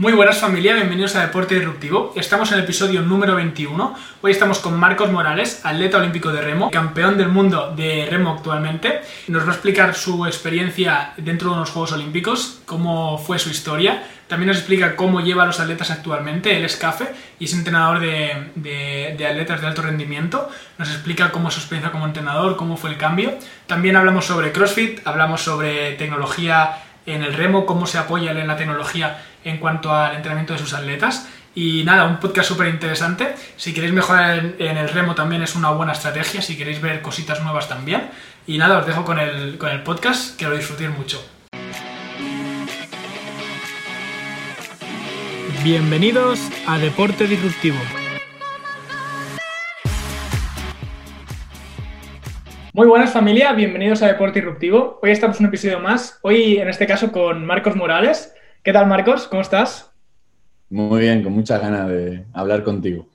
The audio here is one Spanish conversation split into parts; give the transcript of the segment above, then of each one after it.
Muy buenas familia, bienvenidos a Deporte Disruptivo. Estamos en el episodio número 21. Hoy estamos con Marcos Morales, atleta olímpico de remo, campeón del mundo de remo actualmente. Nos va a explicar su experiencia dentro de unos Juegos Olímpicos, cómo fue su historia. También nos explica cómo lleva a los atletas actualmente. Él es CAFE y es entrenador de, de atletas de alto rendimiento. Nos explica cómo es su experiencia como entrenador, cómo fue el cambio. También hablamos sobre CrossFit, hablamos sobre tecnología en el remo, cómo se apoya en la tecnología en cuanto al entrenamiento de sus atletas. Y nada, un podcast súper interesante. Si queréis mejorar en, el remo también es una buena estrategia, si queréis ver cositas nuevas también. Y nada, os dejo con el, con el podcast, que lo disfrutéis mucho. Bienvenidos a Deporte Disruptivo. Muy buenas familia, bienvenidos a Deporte Disruptivo. Hoy estamos en un episodio más, hoy en este caso con Marcos Morales. ¿Qué tal, Marcos? ¿Cómo estás? Muy bien, con muchas ganas de hablar contigo.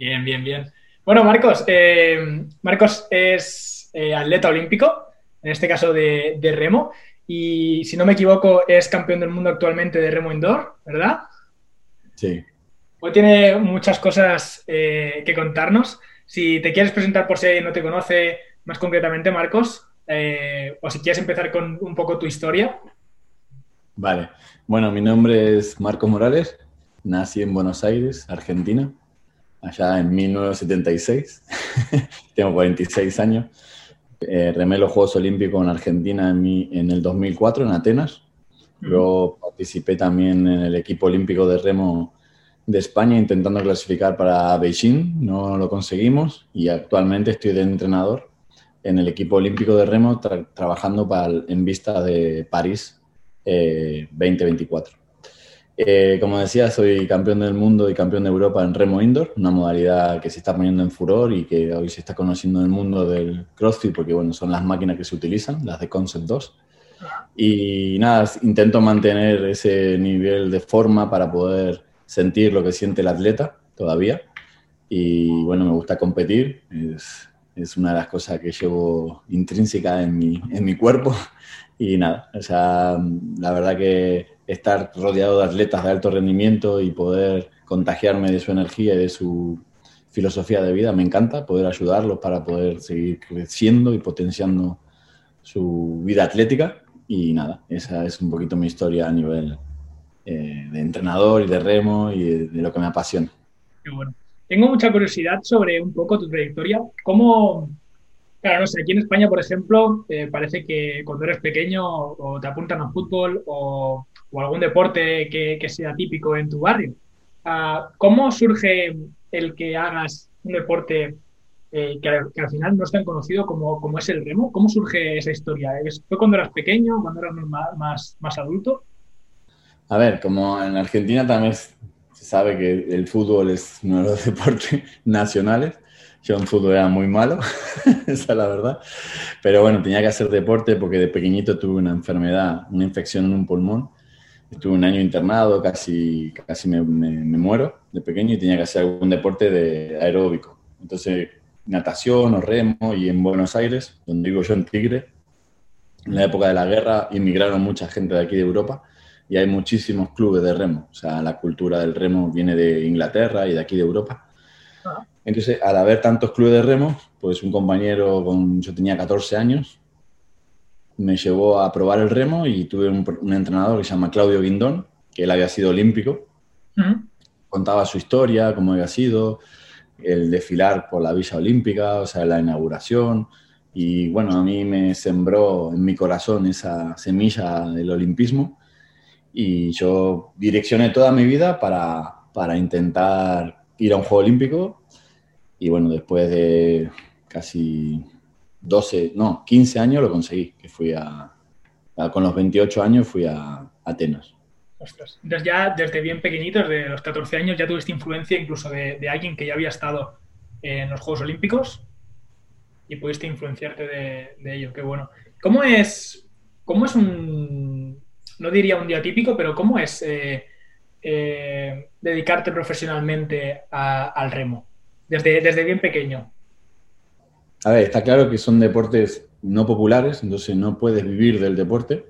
Bien, bien, bien. Bueno, Marcos, eh, Marcos es eh, atleta olímpico, en este caso de, remo, y si no me equivoco es campeón del mundo actualmente de remo indoor, ¿verdad? Sí. Hoy tiene muchas cosas eh, que contarnos. Si te quieres presentar por si alguien no te conoce más concretamente, Marcos, o si quieres empezar con un poco tu historia. Vale. Bueno, mi nombre es Marco Morales, nací en Buenos Aires, Argentina, allá en 1976, tengo 46 años. Eh, remé los Juegos Olímpicos en Argentina en, en el 2004 en Atenas. Luego participé también en el equipo olímpico de remo de España intentando clasificar para Beijing, no lo conseguimos y actualmente estoy de entrenador en el equipo olímpico de remo trabajando para, en vista de París 2024. Eh, como decía, soy campeón del mundo y campeón de Europa en remo indoor, una modalidad que se está poniendo en furor y que hoy se está conociendo en el mundo del CrossFit, porque bueno, son las máquinas que se utilizan, las de Concept 2. Y nada, intento mantener ese nivel de forma para poder sentir lo que siente el atleta todavía. Y bueno, me gusta competir, es, es una de las cosas que llevo intrínseca en mi, en mi cuerpo y nada, o sea, la verdad que estar rodeado de atletas de alto rendimiento y poder contagiarme de su energía y de su filosofía de vida me encanta, poder ayudarlos para poder seguir creciendo y potenciando su vida atlética. Y nada, esa es un poquito mi historia a nivel eh, de entrenador y de remo y de, de, lo que me apasiona. Qué bueno. Tengo mucha curiosidad sobre un poco tu trayectoria. ¿Cómo, Claro, no sé, aquí en España, por ejemplo, eh, parece que cuando eres pequeño o te apuntan a fútbol o, algún deporte que, sea típico en tu barrio. Ah, ¿Cómo surge el que hagas un deporte eh, que, al final no es tan conocido como, como, es el remo? ¿Cómo surge esa historia? ¿Fue cuando eras pequeño, cuando eras más, más, adulto? A ver, como en Argentina también se sabe que el fútbol es uno de los deportes nacionales. Yo en fútbol era muy malo, esa es la verdad. Pero bueno, tenía que hacer deporte porque de pequeñito tuve una enfermedad, una infección en un pulmón. Estuve un año internado, casi, casi me, muero de pequeño y tenía que hacer algún deporte de aeróbico. Entonces, natación o remo y en Buenos Aires, donde vivo yo en Tigre, en la época de la guerra inmigraron mucha gente de aquí de Europa y hay muchísimos clubes de remo. O sea, la cultura del remo viene de Inglaterra y de aquí de Europa. Entonces, al haber tantos clubes de remo, pues un compañero con, yo tenía 14 años, me llevó a probar el remo y tuve un, entrenador que se llama Claudio Guindón, que él había sido olímpico. Contaba su historia, cómo había sido, el desfilar por la Villa Olímpica, o sea, la inauguración. Y bueno, a mí me sembró en mi corazón esa semilla del olimpismo y yo direccioné toda mi vida para, para intentar ir a un Juego Olímpico y bueno, después de casi 12, no, 15 años lo conseguí, que fui a, con los 28 años fui a, Atenas. Ostras. Entonces ya desde bien pequeñitos, de los 14 años, ya tuviste influencia incluso de, alguien que ya había estado en los Juegos Olímpicos y pudiste influenciarte de, ello, qué bueno. ¿Cómo es, cómo es un, no diría un día típico, pero cómo es eh, eh, dedicarte profesionalmente al remo? Desde, bien pequeño? A ver, está claro que son deportes no populares, entonces no puedes vivir del deporte,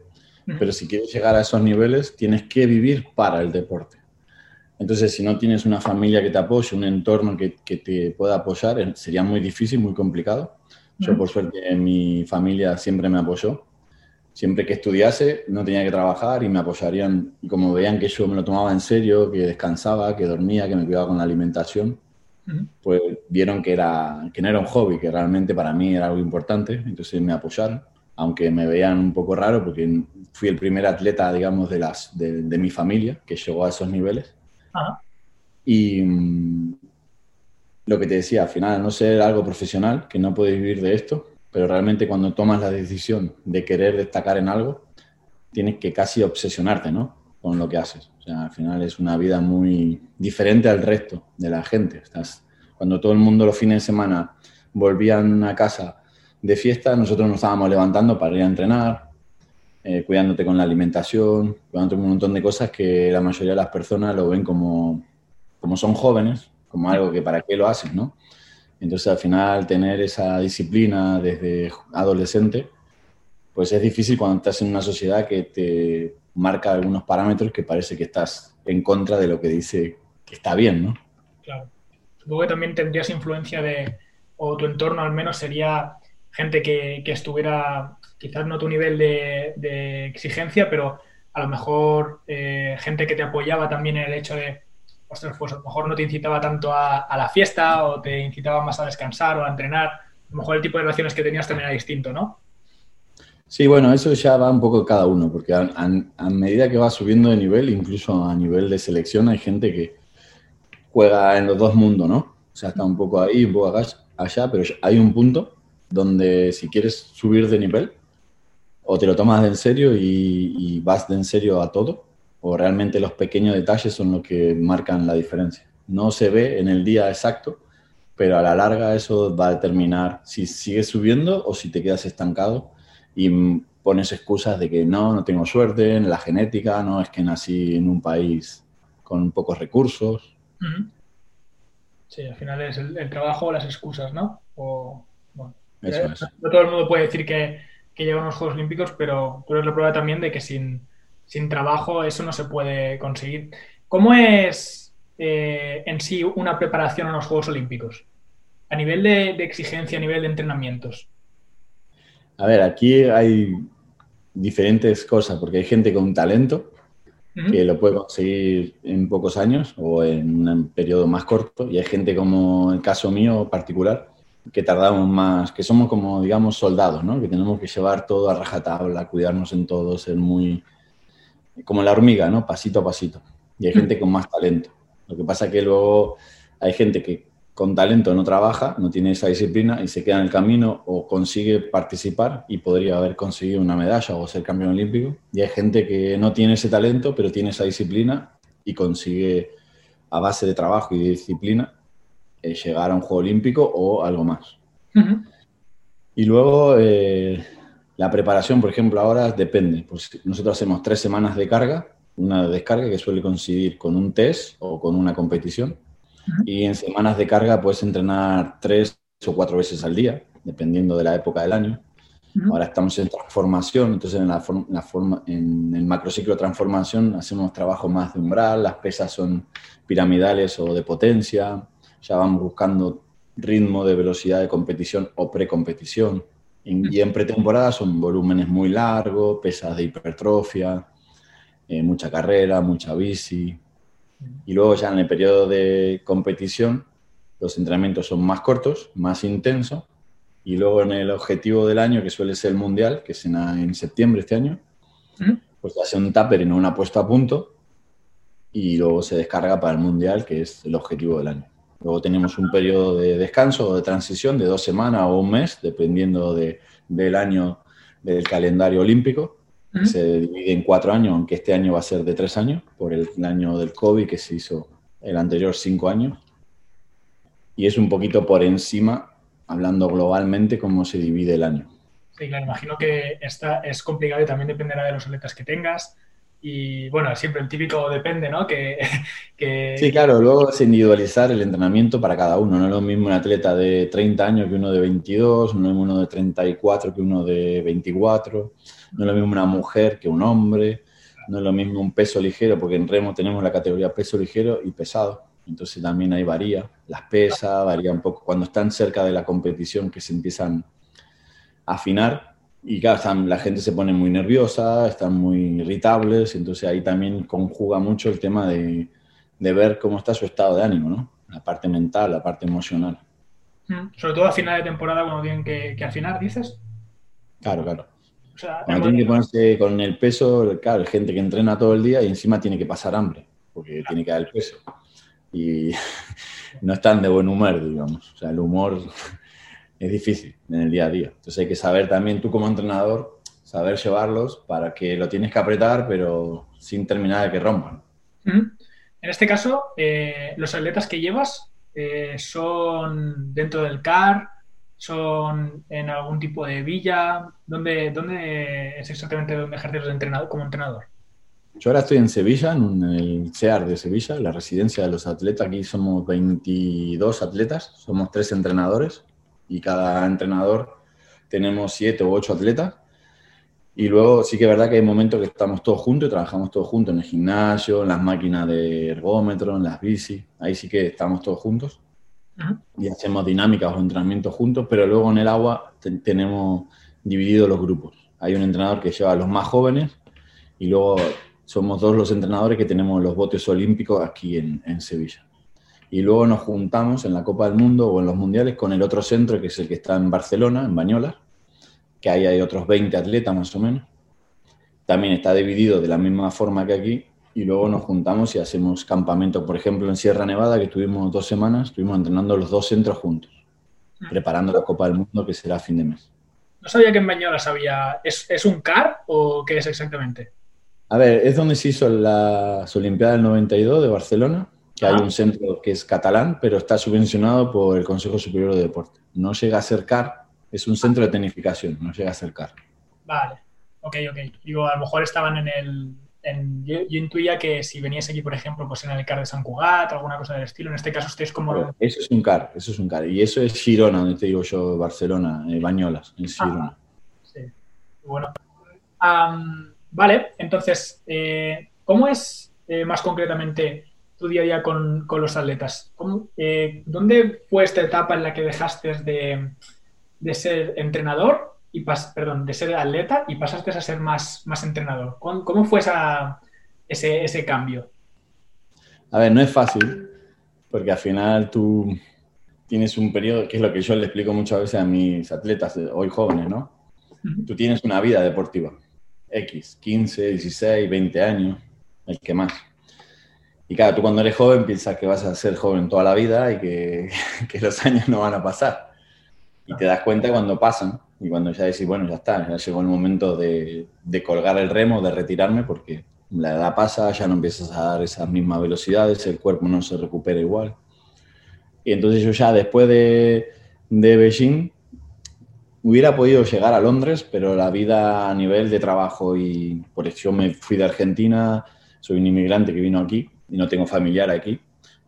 pero si quieres llegar a esos niveles tienes que vivir para el deporte. Entonces, si no tienes una familia que te apoye, un entorno que, que te pueda apoyar, sería muy difícil, muy complicado. Yo, por suerte, mi familia siempre me apoyó. Siempre que estudiase, no tenía que trabajar y me apoyarían. Y como veían que yo me lo tomaba en serio, que descansaba, que dormía, que me cuidaba con la alimentación, pues vieron que, era, que no era un hobby, que realmente para mí era algo importante. Entonces me apoyaron, aunque me veían un poco raro, porque fui el primer atleta, digamos, de, las, de, de mi familia que llegó a esos niveles. Y mm, lo que te decía, al final, no ser algo profesional, que no puedes vivir de esto, pero realmente cuando tomas la decisión de querer destacar en algo, tienes que casi obsesionarte, ¿no? Con lo que haces. Al final es una vida muy diferente al resto de la gente. Estás, cuando todo el mundo los fines de semana volvían a casa de fiesta, nosotros nos estábamos levantando para ir a entrenar, eh, cuidándote con la alimentación, cuidándote con un montón de cosas que la mayoría de las personas lo ven como, como son jóvenes, como algo que para qué lo hacen, ¿no? Entonces al final tener esa disciplina desde adolescente, pues es difícil cuando estás en una sociedad que te marca algunos parámetros que parece que estás en contra de lo que dice que está bien, ¿no? Claro. Supongo que también tendrías influencia de, o tu entorno al menos sería gente que, que estuviera quizás no tu nivel de, exigencia, pero a lo mejor eh, gente que te apoyaba también en el hecho de, ostras, pues a lo mejor no te incitaba tanto a, la fiesta o te incitaba más a descansar o a entrenar. A lo mejor el tipo de relaciones que tenías también era distinto, ¿no? Sí, bueno, eso ya va un poco cada uno, porque a, medida que va subiendo de nivel, incluso a nivel de selección, hay gente que juega en los dos mundos, ¿no? O sea, está un poco ahí, un poco allá, pero hay un punto donde si quieres subir de nivel, o te lo tomas de en serio y, vas de en serio a todo, o realmente los pequeños detalles son los que marcan la diferencia. No se ve en el día exacto, pero a la larga eso va a determinar si sigues subiendo o si te quedas estancado y pones excusas de que no, no tengo suerte en la genética, no es que nací en un país con pocos recursos. Sí, al final es el, trabajo o las excusas, ¿no? O, eso eh, es. No todo el mundo puede decir que, que llegan los Juegos Olímpicos, pero tú eres la prueba también de que sin, trabajo eso no se puede conseguir. ¿Cómo es eh, en sí una preparación a los Juegos Olímpicos? A nivel de, exigencia, a nivel de entrenamientos. A ver, aquí hay diferentes cosas, porque hay gente con talento que lo puede conseguir en pocos años o en un periodo más corto, y hay gente como el caso mío particular, que tardamos más, que somos como, digamos, soldados, ¿no? Que tenemos que llevar todo a rajatabla, cuidarnos en todo, ser muy... como la hormiga, ¿no? Pasito a pasito. Y hay gente con más talento. Lo que pasa es que luego hay gente que con talento no trabaja, no tiene esa disciplina y se queda en el camino o consigue participar y podría haber conseguido una medalla o ser campeón olímpico. Y hay gente que no tiene ese talento, pero tiene esa disciplina y consigue a base de trabajo y de disciplina eh, llegar a un Juego Olímpico o algo más. Y luego eh, la preparación, por ejemplo, ahora depende. Pues nosotros hacemos tres semanas de carga, una descarga que suele coincidir con un test o con una competición. Y en semanas de carga puedes entrenar tres o cuatro veces al día, dependiendo de la época del año. Ahora estamos en transformación, entonces en, la, la forma, en el macrociclo de transformación hacemos trabajo más de umbral, las pesas son piramidales o de potencia, ya vamos buscando ritmo de velocidad de competición o precompetición. Y en pretemporada son volúmenes muy largos, pesas de hipertrofia, eh, mucha carrera, mucha bici. Y luego ya en el periodo de competición los entrenamientos son más cortos, más intensos. Y luego en el objetivo del año, que suele ser el mundial, que es en, septiembre este año, pues hace un tupper y no una puesta a punto. Y luego se descarga para el mundial, que es el objetivo del año. Luego tenemos un periodo de descanso o de transición de dos semanas o un mes, dependiendo del año del calendario olímpico. Se divide en cuatro años, aunque este año va a ser de tres años, por el año del COVID que se hizo el anterior cinco años. Y es un poquito por encima, hablando globalmente, cómo se divide el año. Sí, claro, imagino que esta es complicado y también dependerá de los atletas que tengas, y bueno, siempre el típico depende, ¿no? Que, Sí, claro, luego es individualizar el entrenamiento para cada uno. No es lo mismo un atleta de 30 años que uno de 22, no es uno de 34 que uno de 24, no es lo mismo una mujer que un hombre. No es lo mismo un peso ligero, porque en remo tenemos la categoría peso ligero y pesado. Entonces también ahí varía. Las pesas, varía un poco. Cuando están cerca de la competición que se empiezan a afinar, y claro, la gente se pone muy nerviosa, están muy irritables, entonces ahí también conjuga mucho el tema de, de ver cómo está su estado de ánimo, ¿no? La parte mental, la parte emocional. Mm, sobre todo a final de temporada cuando tienen que, que afinar, dices. Claro, claro. cuando tienen que ponerse con el peso, claro, gente que entrena todo el día y encima tiene que pasar hambre, porque tiene que dar el peso. Y no están de buen humor, digamos. O sea, el humor es difícil en el día a día. Entonces hay que saber también tú como entrenador, saber llevarlos para que lo tienes que apretar, pero sin terminar de que rompan. En este caso, eh, los atletas que llevas eh, son dentro del CAR, son en algún tipo de villa. ¿Dónde, dónde es exactamente donde ejerces entrenador, como entrenador? Yo ahora estoy en Sevilla, en el CEAR de Sevilla, la residencia de los atletas. Aquí somos 22 atletas, somos tres entrenadores y cada entrenador tenemos siete o ocho atletas. Y luego sí que es verdad que hay momentos que estamos todos juntos y trabajamos todos juntos en el gimnasio, en las máquinas de ergómetro, en las bici. Ahí sí que estamos todos juntos y hacemos dinámicas o entrenamientos juntos, pero luego en el agua tenemos divididos los grupos. Hay un entrenador que lleva a los más jóvenes y luego somos dos los entrenadores que tenemos los botes olímpicos aquí en, en Sevilla. Y luego nos juntamos en la Copa del Mundo o en los Mundiales con el otro centro, que es el que está en Barcelona, en Bañolas, que ahí hay otros 20 atletas más o menos. También está dividido de la misma forma que aquí y luego nos juntamos y hacemos campamento. Por ejemplo, en Sierra Nevada, que estuvimos dos semanas, estuvimos entrenando los dos centros juntos, ah. preparando la Copa del Mundo que será a fin de mes. No sabía que en Bañolas había... ¿Es, ¿Es, un CAR o qué es exactamente? A ver, es donde se hizo la Olimpiada del 92 de Barcelona, que hay ah. un centro que es catalán, pero está subvencionado por el Consejo Superior de Deporte. No llega a ser CAR, es un centro de tecnificación, no llega a ser CAR. Vale, ok, ok. Digo, a lo mejor estaban en el... yo, intuía que si venías aquí, por ejemplo, pues en el CAR de San Cugat, alguna cosa del estilo, en este caso estáis como... eso es un CAR, eso es un CAR. Y eso es Girona, donde te digo yo, Barcelona, eh, Bañolas, en Girona. sí, bueno. vale, entonces, eh, ¿cómo es eh, más concretamente tu día a día con, con los atletas? Eh, ¿Dónde fue esta etapa en la que dejaste de, de ser entrenador y pas, perdón, de ser atleta y pasaste a ser más, más entrenador? ¿Cómo, cómo fue esa, ese, ese cambio? A ver, no es fácil, porque al final tú tienes un periodo, que es lo que yo le explico muchas veces a mis atletas, hoy jóvenes, ¿no? Tú tienes una vida deportiva, X, 15, 16, 20 años, el que más. Y claro, tú cuando eres joven piensas que vas a ser joven toda la vida y que, que los años no van a pasar. Y te das cuenta cuando pasan y cuando ya decís, bueno, ya está, ya llegó el momento de, de colgar el remo, de retirarme, porque la edad pasa, ya no empiezas a dar esas mismas velocidades, el cuerpo no se recupera igual. Y entonces yo ya después de, de Beijing hubiera podido llegar a Londres, pero la vida a nivel de trabajo y por eso me fui de Argentina, soy un inmigrante que vino aquí no tengo familiar aquí.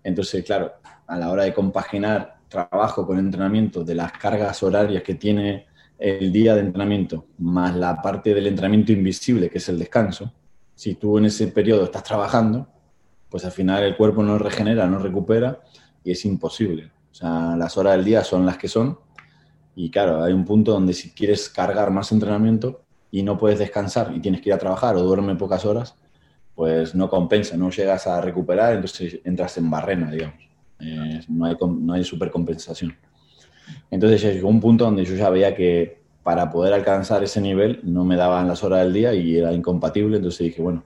Entonces, claro, a la hora de compaginar trabajo con entrenamiento, de las cargas horarias que tiene el día de entrenamiento, más la parte del entrenamiento invisible, que es el descanso, si tú en ese periodo estás trabajando, pues al final el cuerpo no regenera, no recupera y es imposible. O sea, las horas del día son las que son y claro, hay un punto donde si quieres cargar más entrenamiento y no puedes descansar y tienes que ir a trabajar o duerme pocas horas, pues no compensa, no llegas a recuperar, entonces entras en barrena, digamos. Eh, no, hay, no hay supercompensación. Entonces llegó un punto donde yo ya veía que para poder alcanzar ese nivel no me daban las horas del día y era incompatible, entonces dije, bueno,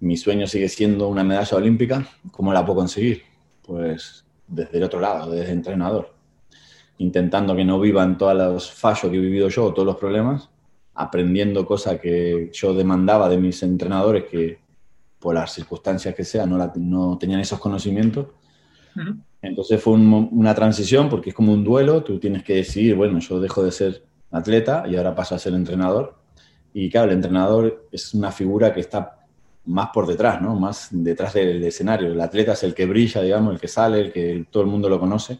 mi sueño sigue siendo una medalla olímpica, ¿cómo la puedo conseguir? Pues desde el otro lado, desde entrenador, intentando que no vivan todos los fallos que he vivido yo, todos los problemas, aprendiendo cosas que yo demandaba de mis entrenadores que por las circunstancias que sean, no, no tenían esos conocimientos. Entonces fue una transición porque es como un duelo, tú tienes que decidir, bueno, yo dejo de ser atleta y ahora paso a ser entrenador. Y claro, el entrenador es una figura que está más por detrás, ¿no? Más detrás del escenario. El atleta es el que brilla, digamos, el que sale, el que todo el mundo lo conoce.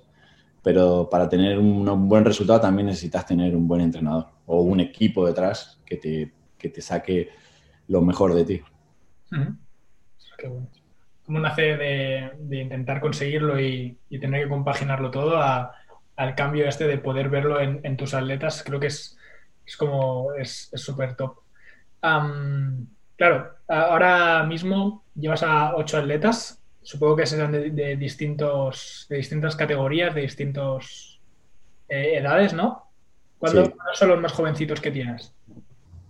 Pero para tener un, un buen resultado también necesitas tener un buen entrenador o un equipo detrás que te, que te saque lo mejor de ti. Qué bueno. ¿Cómo nace de, de intentar conseguirlo y, y, tener que compaginarlo todo a, al cambio este de poder verlo en, en tus atletas? Creo que es, es como, es súper top. Um, claro, ahora mismo llevas a ocho atletas, supongo que serán de, de distintos, de distintas categorías, de distintas eh, edades, ¿no? ¿Cuándo sí. son los más jovencitos que tienes?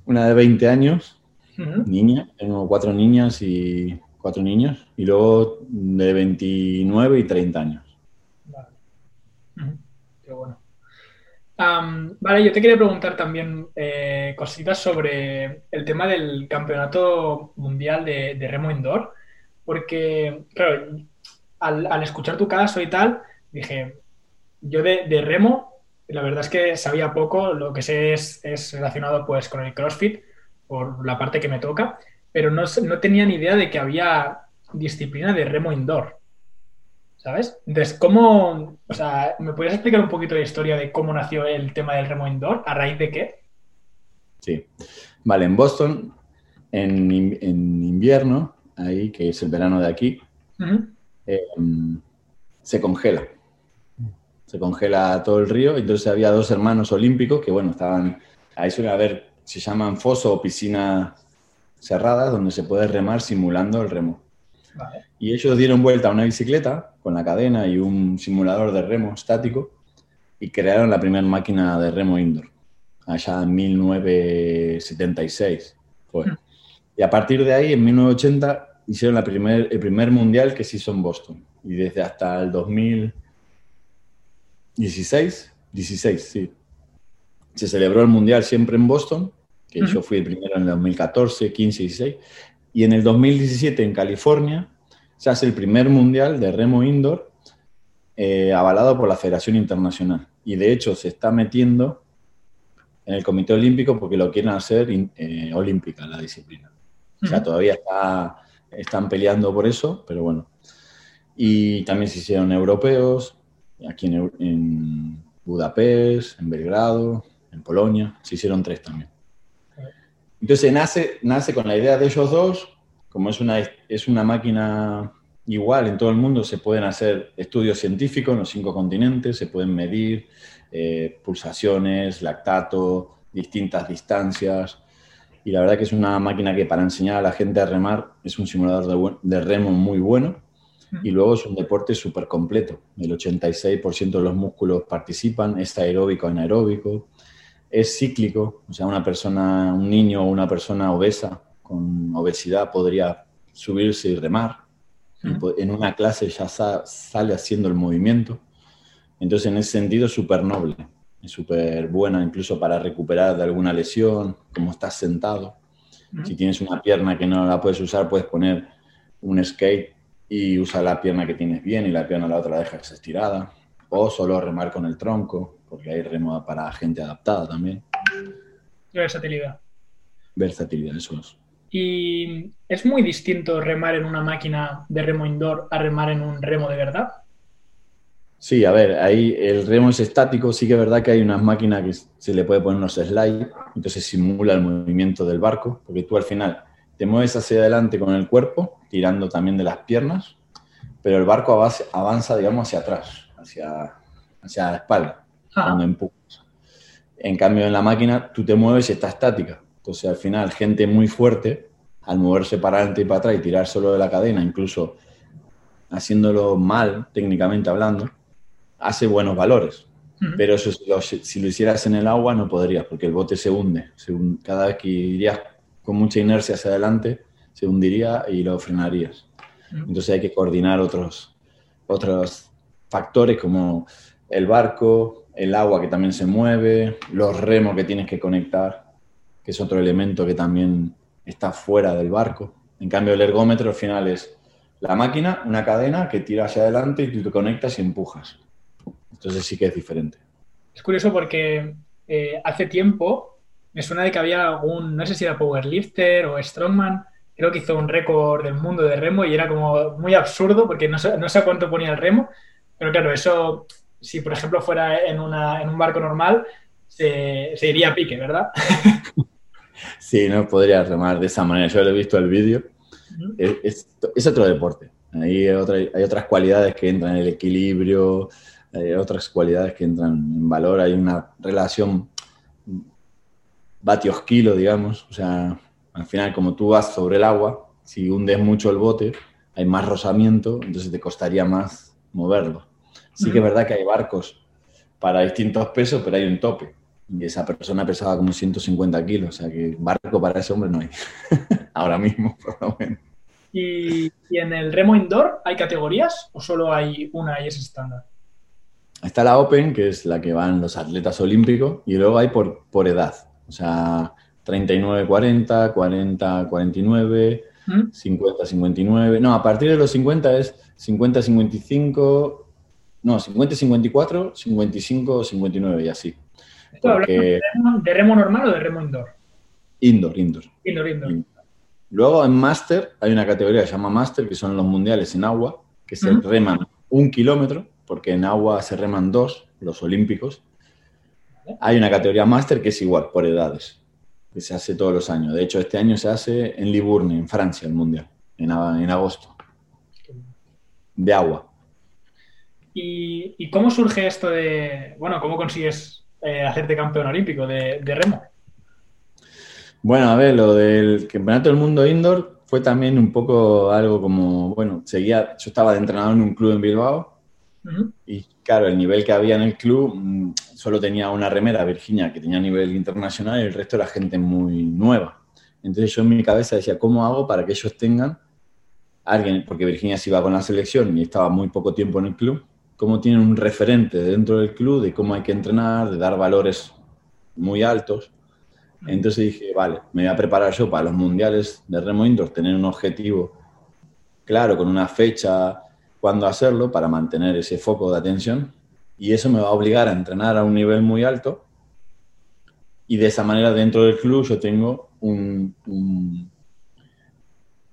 Una de 20 años, uh -huh. niña, tengo cuatro niñas y cuatro niños, y luego de 29 y 30 años. Vale. Qué bueno. Vale, yo te quería preguntar también eh, cositas sobre el tema del campeonato mundial de, remo indoor, porque, claro, al, escuchar tu caso y tal, dije, yo de, de, remo, la verdad es que sabía poco, lo que sé es, es, relacionado pues con el CrossFit, por la parte que me toca, pero no, no tenía ni idea de que había disciplina de remo indoor. ¿Sabes? Entonces, ¿cómo, o sea, ¿me podrías explicar un poquito la historia de cómo nació el tema del remo indoor? ¿A raíz de qué? Sí. Vale, en Boston, en, en invierno, ahí, que es el verano de aquí, uh -huh. eh, se congela. Se congela todo el río. Entonces había dos hermanos olímpicos que, bueno, estaban, ahí suele haber, se llaman foso o piscina cerradas, donde se puede remar simulando el remo. Vale. Y ellos dieron vuelta a una bicicleta con la cadena y un simulador de remo estático y crearon la primera máquina de remo indoor, allá en 1976 fue. Mm. Y a partir de ahí, en 1980, hicieron la primer, el primer mundial que se hizo en Boston. Y desde hasta el 2016, 16, sí, se celebró el mundial siempre en Boston, que uh -huh. yo fui el primero en el 2014, 15, 16, y en el 2017 en California se hace el primer mundial de remo indoor eh, avalado por la Federación Internacional. Y de hecho se está metiendo en el Comité Olímpico porque lo quieren hacer eh, olímpica la disciplina. Uh -huh. O sea, todavía está, están peleando por eso, pero bueno. Y también se hicieron europeos, aquí en, en Budapest, en Belgrado, en Polonia, se hicieron tres también. Entonces nace, nace con la idea de ellos dos, como es una, es una máquina igual en todo el mundo, se pueden hacer estudios científicos en los cinco continentes, se pueden medir eh, pulsaciones, lactato, distintas distancias. Y la verdad que es una máquina que para enseñar a la gente a remar es un simulador de, de remo muy bueno. Y luego es un deporte súper completo. El 86% de los músculos participan, es aeróbico, anaeróbico es cíclico, o sea, una persona, un niño o una persona obesa con obesidad podría subirse y remar. Uh-huh. En una clase ya sa sale haciendo el movimiento. Entonces, en ese sentido, es súper noble, es súper buena incluso para recuperar de alguna lesión, como estás sentado. Si tienes una pierna que no la puedes usar, puedes poner un skate y usar la pierna que tienes bien y la pierna la otra dejas estirada. O solo remar con el tronco porque hay remo para gente adaptada también. Versatilidad. Versatilidad, eso es. ¿Y es muy distinto remar en una máquina de remo indoor a remar en un remo de verdad? Sí, a ver, ahí el remo es estático, sí que es verdad que hay unas máquinas que se le puede poner unos slides, entonces simula el movimiento del barco, porque tú al final te mueves hacia adelante con el cuerpo, tirando también de las piernas, pero el barco avanza, avanza digamos, hacia atrás, hacia, hacia la espalda cuando empujas. En cambio, en la máquina tú te mueves y está estática. Entonces, al final, gente muy fuerte, al moverse para adelante y para atrás y tirar solo de la cadena, incluso haciéndolo mal, técnicamente hablando, hace buenos valores. Pero eso, si, lo, si lo, hicieras en el agua, no podrías, porque el bote se hunde. Se hunde. Cada vez que irías con mucha inercia hacia adelante, se hundiría y lo frenarías. Entonces hay que coordinar otros, otros factores como el barco, el agua que también se mueve, los remos que tienes que conectar, que es otro elemento que también está fuera del barco. En cambio, el ergómetro al final es la máquina, una cadena que tira hacia adelante y tú te conectas y empujas. Entonces sí que es diferente. Es curioso porque eh, hace tiempo me suena de que había algún, no sé si era powerlifter o strongman, creo que hizo un récord del mundo de remo y era como muy absurdo porque no sé, no sé cuánto ponía el remo, pero claro, eso si por ejemplo fuera en, una, en un barco normal, se, se, iría a pique, ¿verdad? Sí, no podría remar de esa manera. Yo lo he visto el vídeo es, otro deporte. Ahí hay, hay otras cualidades que entran en el equilibrio, hay otras cualidades que entran en valor, hay una relación vatios kilo, digamos, o sea, al final como tú vas sobre el agua, si hundes mucho el bote, hay más rozamiento, entonces te costaría más moverlo. Sí que es verdad que hay barcos para distintos pesos, pero hay un tope. Y esa persona pesaba como 150 kilos, o sea que barco para ese hombre no hay. Ahora mismo, por lo menos. ¿Y, ¿Y, en el remo indoor hay categorías o solo hay una y es estándar? Está la Open, que es la que van los atletas olímpicos, y luego hay por, por edad. O sea, 39-40, 40-49, 50-59. No, a partir de los 50 es 50-55, no, 50-54, 55-59 y así. de, remo, normal o de remo indoor? Indoor, indoor. Indoor, indoor. Luego en Master hay una categoría que se llama Master, que son los mundiales en agua, que se reman un kilómetro, porque en agua se reman dos, los olímpicos. Hay una categoría Master que es igual, por edades que se hace todos los años. De hecho, este año se hace en Liburne, en Francia, el Mundial, en, en agosto. De agua. ¿Y, cómo surge esto de, bueno, cómo consigues eh, hacerte campeón olímpico de, remo? Bueno, a ver, lo del Campeonato del Mundo Indoor fue también un poco algo como, bueno, seguía, yo estaba de entrenador en un club en Bilbao y claro, el nivel que había en el club mm, solo tenía una remera, Virginia, que tenía nivel internacional y el resto era gente muy nueva. Entonces yo en mi cabeza decía, ¿cómo hago para que ellos tengan alguien, porque Virginia se iba con la selección y estaba muy poco tiempo en el club, cómo tienen un referente dentro del club de cómo hay que entrenar, de dar valores muy altos. Entonces dije, vale, me voy a preparar yo para los mundiales de remo indoor, tener un objetivo claro, con una fecha, cuándo hacerlo para mantener ese foco de atención y eso me va a obligar a entrenar a un nivel muy alto y de esa manera dentro del club yo tengo un,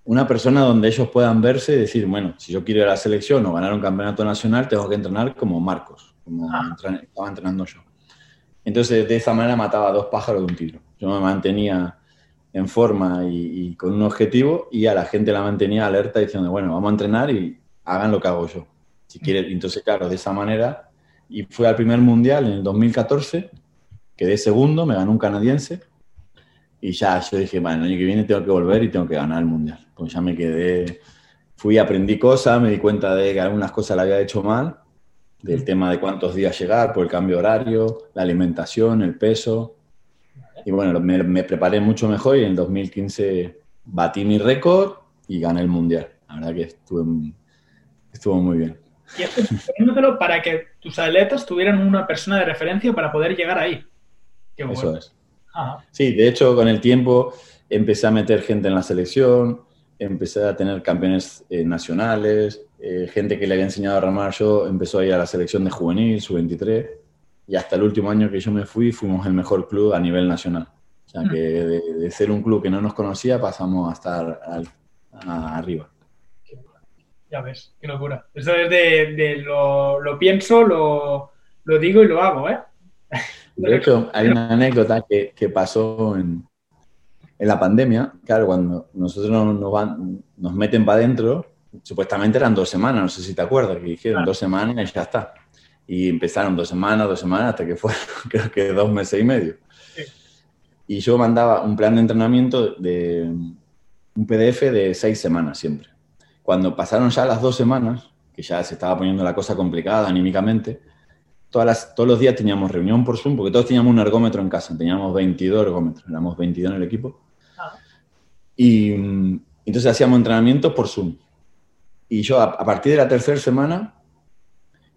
una persona donde ellos puedan verse y decir, bueno, si yo quiero ir a la selección o ganar un campeonato nacional, tengo que entrenar como Marcos, como ah. estaba entrenando yo. Entonces, de esa manera mataba dos pájaros de un tiro. Yo me mantenía en forma y, y, con un objetivo y a la gente la mantenía alerta diciendo, bueno, vamos a entrenar y hagan lo que hago yo. Si quieren, entonces, claro, de esa manera. Y fue al primer mundial en el 2014, quedé segundo, me ganó un canadiense. Y ya yo dije, bueno, el año que viene tengo que volver y tengo que ganar el mundial. Pues ya me quedé, fui, aprendí cosas, me di cuenta de que algunas cosas la había hecho mal, del tema de cuántos días llegar, por el cambio horario, la alimentación, el peso. Y bueno, me, me preparé mucho mejor y en el 2015 batí mi récord y gané el mundial. La verdad que estuve Estuvo muy bien. Y esto poniéndotelo para que tus atletas tuvieran una persona de referencia para poder llegar ahí. Eso es. Sí, de hecho, con el tiempo empecé a meter gente en la selección, empecé a tener campeones eh, nacionales, eh, gente que le había enseñado a ramar yo empezó a ir a la selección de juvenil, su 23, y hasta el último año que yo me fui fuimos el mejor club a nivel nacional. O sea, mm. que de, ser un club que no nos conocía pasamos a estar arriba. Ya ves, qué locura. Eso es de, lo, pienso, lo, digo y lo hago, ¿eh? De hecho, hay una anécdota que, pasó en, la pandemia. Claro, cuando nosotros nos, van, nos meten para adentro, supuestamente eran dos semanas, no sé si te acuerdas, que dijeron dos semanas y ya está. Y empezaron dos semanas, dos semanas, hasta que fueron, creo que dos meses y medio. Y yo mandaba un plan de entrenamiento de un PDF de seis semanas siempre cuando pasaron ya las dos semanas, que ya se estaba poniendo la cosa complicada anímicamente, todas las, todos los días teníamos reunión por Zoom, porque todos teníamos un ergómetro en casa, teníamos 22 ergómetros, éramos 22 en el equipo. Y mm, entonces hacíamos entrenamientos por Zoom. Y yo a, partir de la tercera semana,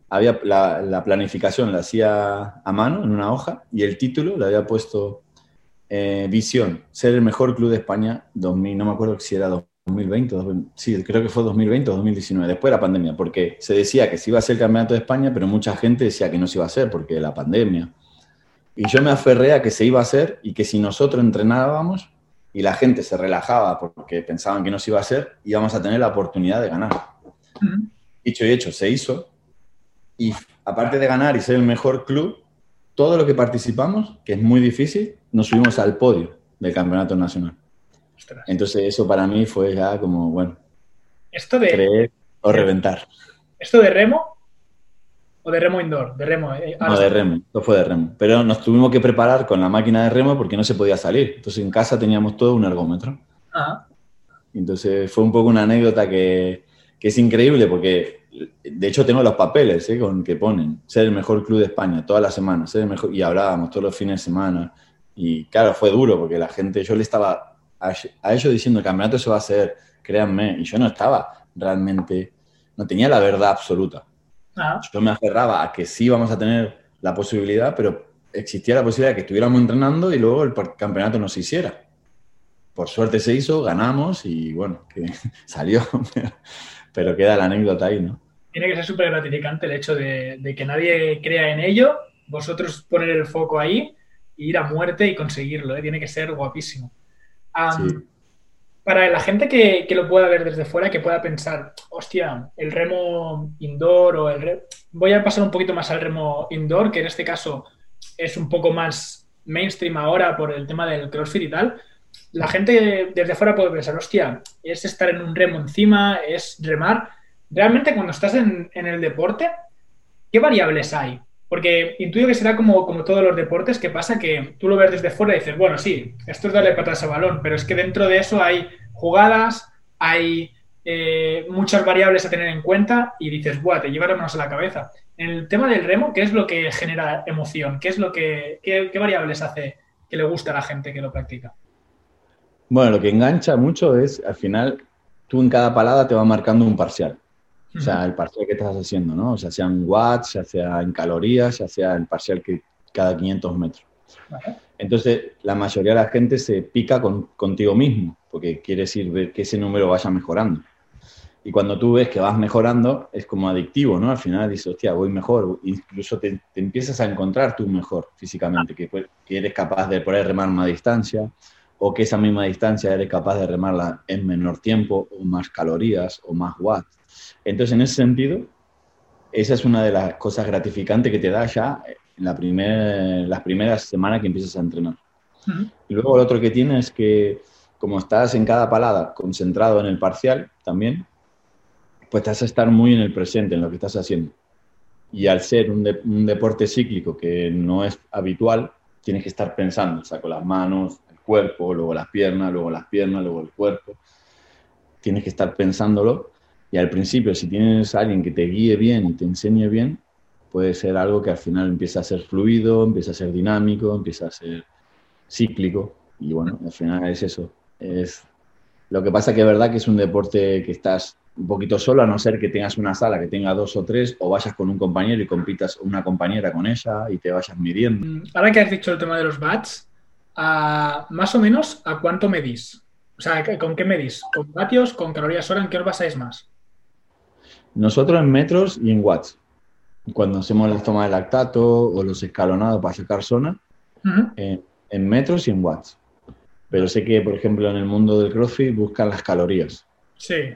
había la, planificación la hacía a mano en una hoja y el título le había puesto eh, Visión, ser el mejor club de España 2000, no me acuerdo si era 2020, sí, creo que fue 2020 o 2019, después de la pandemia, porque se decía que se iba a ser el campeonato de España, pero mucha gente decía que no se iba a hacer porque la pandemia. Y yo me aferré a que se iba a hacer y que si nosotros entrenábamos y la gente se relajaba porque pensaban que no se iba a hacer, íbamos a tener la oportunidad de ganar. Dicho y hecho, se hizo. Y aparte de ganar y ser el mejor club, todo lo que participamos, que es muy difícil, nos subimos al podio del campeonato nacional. Entonces eso para mí fue ya como, bueno, esto de, creer o reventar. ¿Esto de remo o de remo indoor? De remo. Eh, no, de remo, esto fue de remo. Pero nos tuvimos que preparar con la máquina de remo porque no se podía salir. Entonces en casa teníamos todo un ergómetro. Ajá. Entonces fue un poco una anécdota que, que es increíble porque de hecho tengo los papeles ¿eh? con que ponen ser el mejor club de España todas las semanas, ser el mejor, y hablábamos todos los fines de semana. Y claro, fue duro porque la gente, yo le estaba a, ellos diciendo el campeonato se va a hacer, créanme, y yo no estaba realmente, no tenía la verdad absoluta. Ah. Yo me aferraba a que sí vamos a tener la posibilidad, pero existía la posibilidad de que estuviéramos entrenando y luego el campeonato no se hiciera. Por suerte se hizo, ganamos y bueno, que salió, pero queda la anécdota ahí, ¿no? Tiene que ser súper gratificante el hecho de, que nadie crea en ello, vosotros poner el foco ahí, ir a muerte y conseguirlo, ¿eh? tiene que ser guapísimo. Para la gente que, lo pueda ver desde fuera, que pueda pensar, hostia, el remo indoor o el Voy a pasar un poquito más al remo indoor, que en este caso es un poco más mainstream ahora por el tema del CrossFit y tal. La gente desde fuera puede pensar, hostia, es estar en un remo encima, es remar. Realmente cuando estás en, en el deporte, ¿qué variables hay? Porque intuyo que será como, como todos los deportes, que pasa que tú lo ves desde fuera y dices, bueno, sí, esto es darle patas al balón, pero es que dentro de eso hay jugadas, hay eh, muchas variables a tener en cuenta y dices, buah, te lleva las a la cabeza. En el tema del remo, ¿qué es lo que genera emoción? ¿Qué es lo que, qué, qué variables hace que le gusta a la gente que lo practica? Bueno, lo que engancha mucho es, al final, tú en cada palada te va marcando un parcial. O sea, el parcial que estás haciendo, ¿no? O sea, sea en watts, ya sea en calorías, ya sea el parcial que cada 500 metros. Entonces, la mayoría de la gente se pica con, contigo mismo, porque quiere decir ver que ese número vaya mejorando. Y cuando tú ves que vas mejorando, es como adictivo, ¿no? Al final dices, hostia, voy mejor. Incluso te, empiezas a encontrar tú mejor físicamente, que, que, eres capaz de poder remar más distancia, o que esa misma distancia eres capaz de remarla en menor tiempo, o más calorías, o más watts. Entonces, en ese sentido, esa es una de las cosas gratificantes que te da ya en la primer, las primeras semanas que empiezas a entrenar. Y luego lo otro que tienes es que como estás en cada palada concentrado en el parcial también, pues te vas a estar muy en el presente, en lo que estás haciendo. Y al ser un, un deporte cíclico que no es habitual, tienes que estar pensando, saco las manos, el cuerpo, luego las piernas, luego las piernas, luego el cuerpo. Tienes que estar pensándolo y al principio, si tienes a alguien que te guíe bien y te enseñe bien, puede ser algo que al final empieza a ser fluido, empieza a ser dinámico, empieza a ser cíclico. Y bueno, al final es eso. Es, lo que pasa que es verdad que es un deporte que estás un poquito solo, a no ser que tengas una sala que tenga dos o tres, o vayas con un compañero y compitas una compañera con ella y te vayas midiendo. Mm, ahora que has dicho el tema de los bats, más o menos, ¿a cuánto medís? O sea, ¿con qué medís? ¿Con vatios? ¿Con calorías hora? ¿En qué os basáis más? Nosotros en metros y en watts. Cuando hacemos el toma de lactato o los escalonados para sacar zona, en metros y en watts. Pero sé que, por ejemplo, en el mundo del CrossFit buscan las calorías. Sí.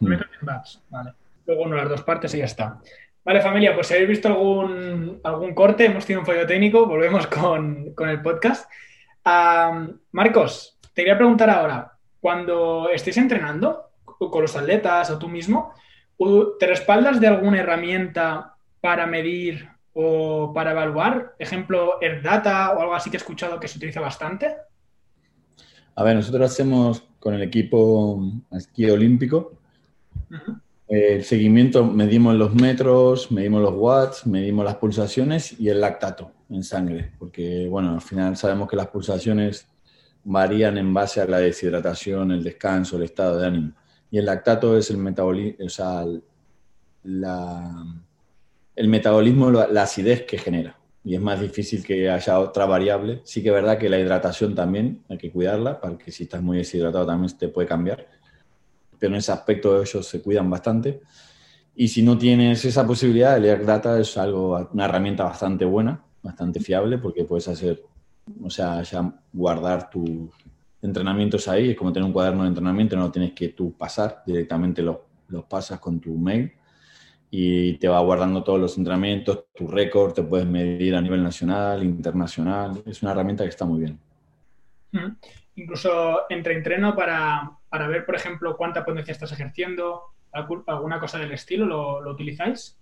Mm. Metros y watts. Vale. Luego uno las dos partes y ya está. Vale, familia, pues si habéis visto algún, algún corte, hemos tenido un fallo técnico, volvemos con, el podcast. Marcos, te quería preguntar ahora, cuando estéis entrenando con los atletas o tú mismo, ¿Te respaldas de alguna herramienta para medir o para evaluar? Ejemplo, AirData o algo así que he escuchado que se utiliza bastante. A ver, nosotros hacemos con el equipo esquí olímpico el seguimiento, medimos los metros, medimos los watts, medimos las pulsaciones y el lactato en sangre, porque bueno, al final sabemos que las pulsaciones varían en base a la deshidratación, el descanso, el estado de ánimo el lactato es el metabolismo, o sea, la, el metabolismo, la acidez que genera. Y es más difícil que haya otra variable. Sí que es verdad que la hidratación también hay que cuidarla, porque si estás muy deshidratado también te puede cambiar. Pero en ese aspecto ellos se cuidan bastante. Y si no tienes esa posibilidad, el Data es algo, una herramienta bastante buena, bastante fiable, porque puedes hacer, o sea, ya guardar tu, entrenamientos ahí, es como tener un cuaderno de entrenamiento, no tienes que tú pasar, directamente los, los pasas con tu mail y te va guardando todos los entrenamientos, tu récord, te puedes medir a nivel nacional, internacional, es una herramienta que está muy bien. incluso entre entreno para, para ver, por ejemplo, cuánta potencia estás ejerciendo, alguna cosa del estilo, ¿lo, lo utilizáis?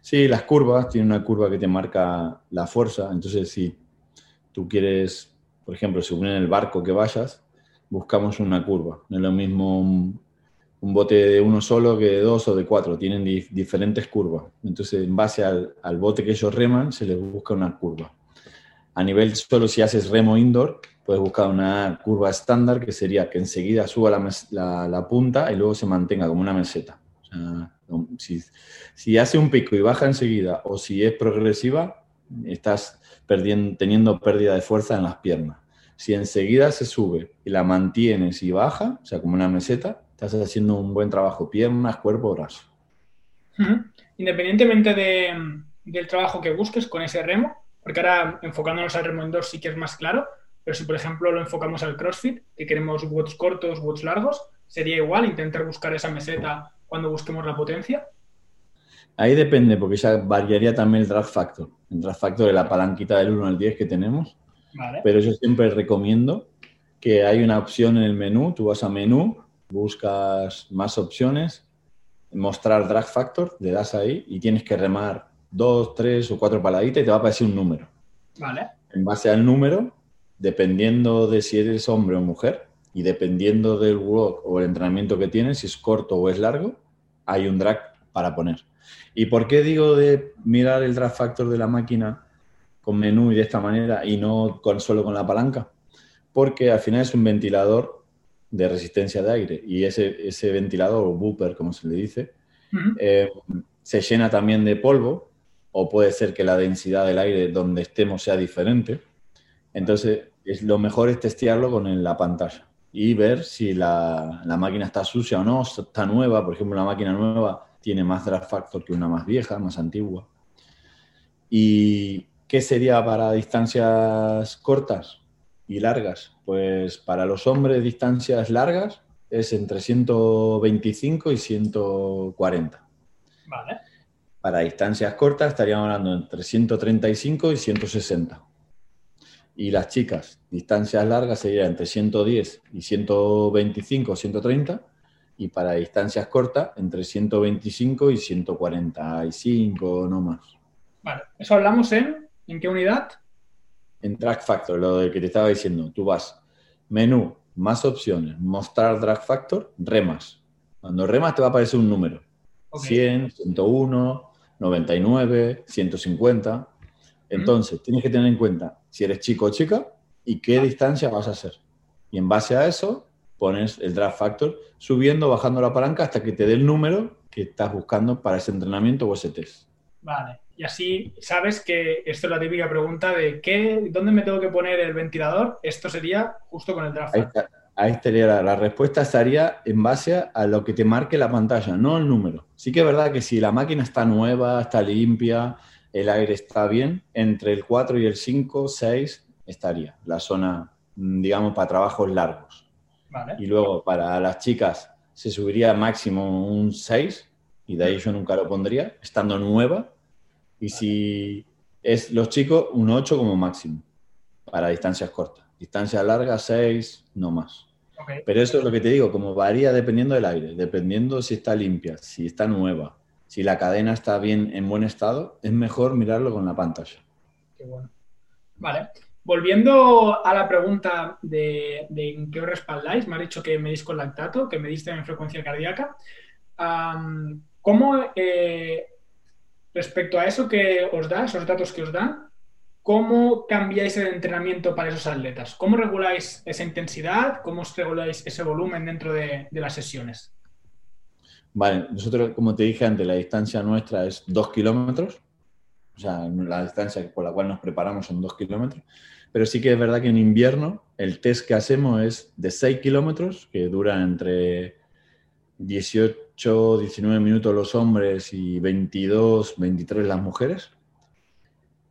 Sí, las curvas, tiene una curva que te marca la fuerza, entonces si tú quieres, por ejemplo, según en el barco que vayas, buscamos una curva. No es lo mismo un, bote de uno solo que de dos o de cuatro, tienen diferentes curvas. Entonces, en base al, bote que ellos reman, se les busca una curva. A nivel solo si haces remo indoor, puedes buscar una curva estándar que sería que enseguida suba la, punta y luego se mantenga como una meseta. Si, hace un pico y baja enseguida o si es progresiva, estás teniendo pérdida de fuerza en las piernas. Si enseguida se sube y la mantienes y baja, o sea, como una meseta, estás haciendo un buen trabajo, piernas, cuerpo, brazo. Independientemente del trabajo que busques con ese remo, porque ahora enfocándonos al remo indoor sí que es más claro, pero si por ejemplo lo enfocamos al CrossFit, que queremos watts cortos, watts largos, sería igual intentar buscar esa meseta cuando busquemos la potencia? Ahí depende, porque ya variaría también el draft factor. El draft factor es la palanquita del 1 al 10 que tenemos. Pero yo siempre recomiendo que hay una opción en el menú, tú vas a menú, buscas más opciones, mostrar drag factor, le das ahí y tienes que remar dos, tres o cuatro paladitas y te va a aparecer un número. Vale. En base al número, dependiendo de si eres hombre o mujer, y dependiendo del work o el entrenamiento que tienes, si es corto o es largo, hay un drag para poner. ¿Y por qué digo de mirar el drag factor de la máquina con menú y de esta manera y no con, solo con la palanca? Porque al final es un ventilador de resistencia de aire y ese, ese ventilador o booper, como se le dice, eh, se llena también de polvo o puede ser que la densidad del aire donde estemos sea diferente. Entonces, es, lo mejor es testearlo con la pantalla y ver si la, máquina está sucia o no, está nueva. Por ejemplo, una máquina nueva tiene más draft factor que una más vieja, más antigua. ¿Y qué sería para distancias cortas y largas? Pues para los hombres distancias largas es entre 125 y 140. Vale. Para distancias cortas estaríamos hablando entre 135 y 160. Y las chicas, distancias largas serían entre 110 y 125 o 130. Y para distancias cortas, entre 125 y 145, no más. Vale, ¿eso hablamos en, en qué unidad? En Track Factor, lo de que te estaba diciendo. Tú vas, menú, más opciones, mostrar Drag Factor, remas. Cuando remas te va a aparecer un número. 100, 101, 99, 150. Entonces, tienes que tener en cuenta si eres chico o chica y qué distancia vas a hacer. Y en base a eso, pones el draft factor subiendo, bajando la palanca hasta que te dé el número que estás buscando para ese entrenamiento o ese test. Vale. Y así sabes que esto es la típica pregunta de ¿qué, ¿dónde me tengo que poner el ventilador? Esto sería justo con el draft. Ahí, estaría la, la, respuesta estaría en base a lo que te marque la pantalla, no el número. Sí que es verdad que si la máquina está nueva, está limpia, el aire está bien, entre el 4 y el 5, 6 estaría la zona, mm, digamos, para trabajos largos. Y luego para las chicas se subiría máximo un 6 y de ahí yo nunca lo pondría, estando nueva. Y si es los chicos, un 8 como máximo para distancias cortas. Distancias largas, 6, no más. Pero eso es lo que te digo, como varía dependiendo del aire, dependiendo si está limpia, si está nueva, si la cadena está bien en buen estado, es mejor mirarlo con la pantalla. Qué bueno. Vale. Volviendo a la pregunta de, en qué os respaldáis, me ha dicho que medís con lactato, que mediste en frecuencia cardíaca. ¿Cómo, eh, respecto a eso que os da, esos datos que os dan, cómo cambiáis el entrenamiento para esos atletas? ¿Cómo reguláis esa intensidad? ¿Cómo reguláis ese volumen dentro de las sesiones? Vale, nosotros, como te dije antes, la distancia nuestra es dos kilómetros, o sea, la distancia por la cual nos preparamos son dos kilómetros, pero sí que es verdad que en invierno el test que hacemos es de 6 kilómetros, que dura entre 18, 19 minutos los hombres y 22, 23 las mujeres.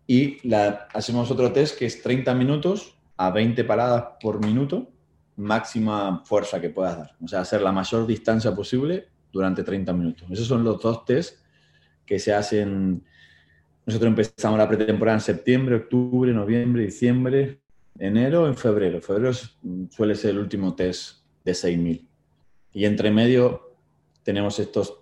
Y la, hacemos otro test que es 30 minutos a 20 paradas por minuto, máxima fuerza que puedas dar. O sea, hacer la mayor distancia posible durante 30 minutos. Esos son los dos test que se hacen. Nosotros empezamos la pretemporada en septiembre, octubre, noviembre, diciembre. enero en febrero. Febrero suele ser el último test de 6.000. Y entre medio tenemos estos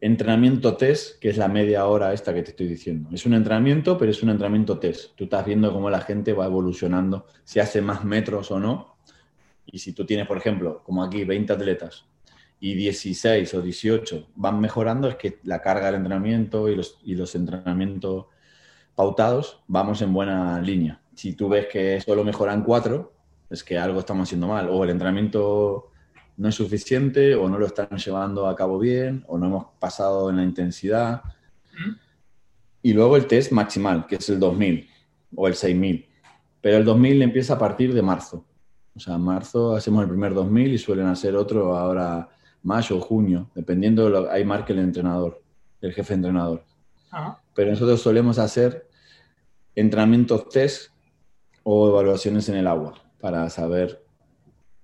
entrenamiento test, que es la media hora esta que te estoy diciendo. Es un entrenamiento, pero es un entrenamiento test. Tú estás viendo cómo la gente va evolucionando, si hace más metros o no. Y si tú tienes, por ejemplo, como aquí, 20 atletas y 16 o 18 van mejorando, es que la carga del entrenamiento y los, y los entrenamientos pautados vamos en buena línea. Si tú ves que solo mejoran 4, es que algo estamos haciendo mal. O el entrenamiento no es suficiente o no lo están llevando a cabo bien o no hemos pasado en la intensidad. Y luego el test maximal, que es el 2000 o el 6000. Pero el 2000 empieza a partir de marzo. O sea, en marzo hacemos el primer 2000 y suelen hacer otro ahora mayo o junio, dependiendo de lo que marque el entrenador, el jefe entrenador. Pero nosotros solemos hacer entrenamientos test o evaluaciones en el agua para saber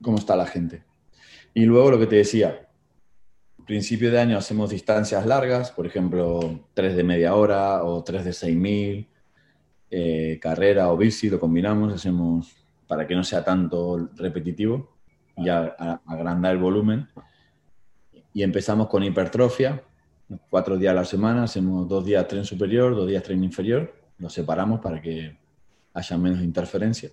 cómo está la gente. Y luego lo que te decía, principio de año hacemos distancias largas, por ejemplo, tres de media hora o tres de 6.000, eh, carrera o bici, lo combinamos, hacemos para que no sea tanto repetitivo y agrandar el volumen. Y empezamos con hipertrofia, cuatro días a la semana, hacemos dos días tren superior, dos días tren inferior, los separamos para que haya menos interferencia.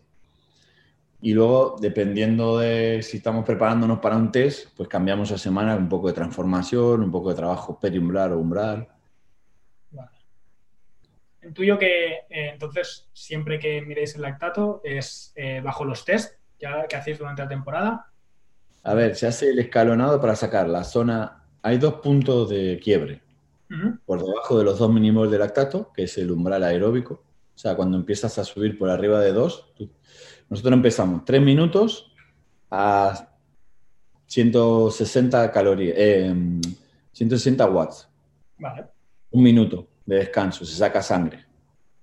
Y luego, dependiendo de si estamos preparándonos para un test, pues cambiamos a semana un poco de transformación, un poco de trabajo periumbral o umbral. Vale. Intuyo que eh, entonces siempre que miréis el lactato es eh, bajo los test ya que hacéis durante la temporada. A ver, se hace el escalonado para sacar la zona. Hay dos puntos de quiebre. Por debajo de los dos mínimos de lactato, que es el umbral aeróbico. O sea, cuando empiezas a subir por arriba de dos, nosotros empezamos tres minutos a 160 calorías, 160 eh, watts. Vale. Un minuto de descanso, se saca sangre.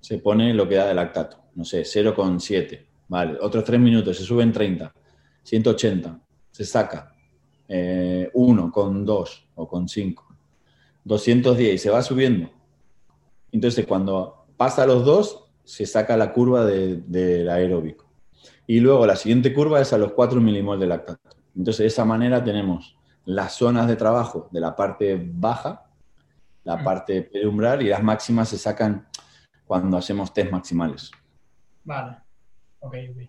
Se pone lo que da de lactato, no sé, 0,7. Vale, otros tres minutos, se suben 30, 180, se saca eh, 1 con 2 o con 5, 210 y se va subiendo. Entonces, cuando pasa los dos, se saca la curva del aeróbico. Y luego la siguiente curva es a los 4 milimoles de lactato. Entonces, de esa manera tenemos las zonas de trabajo de la parte baja, la mm. parte periumbral y las máximas se sacan cuando hacemos test maximales. Vale, ok, ok.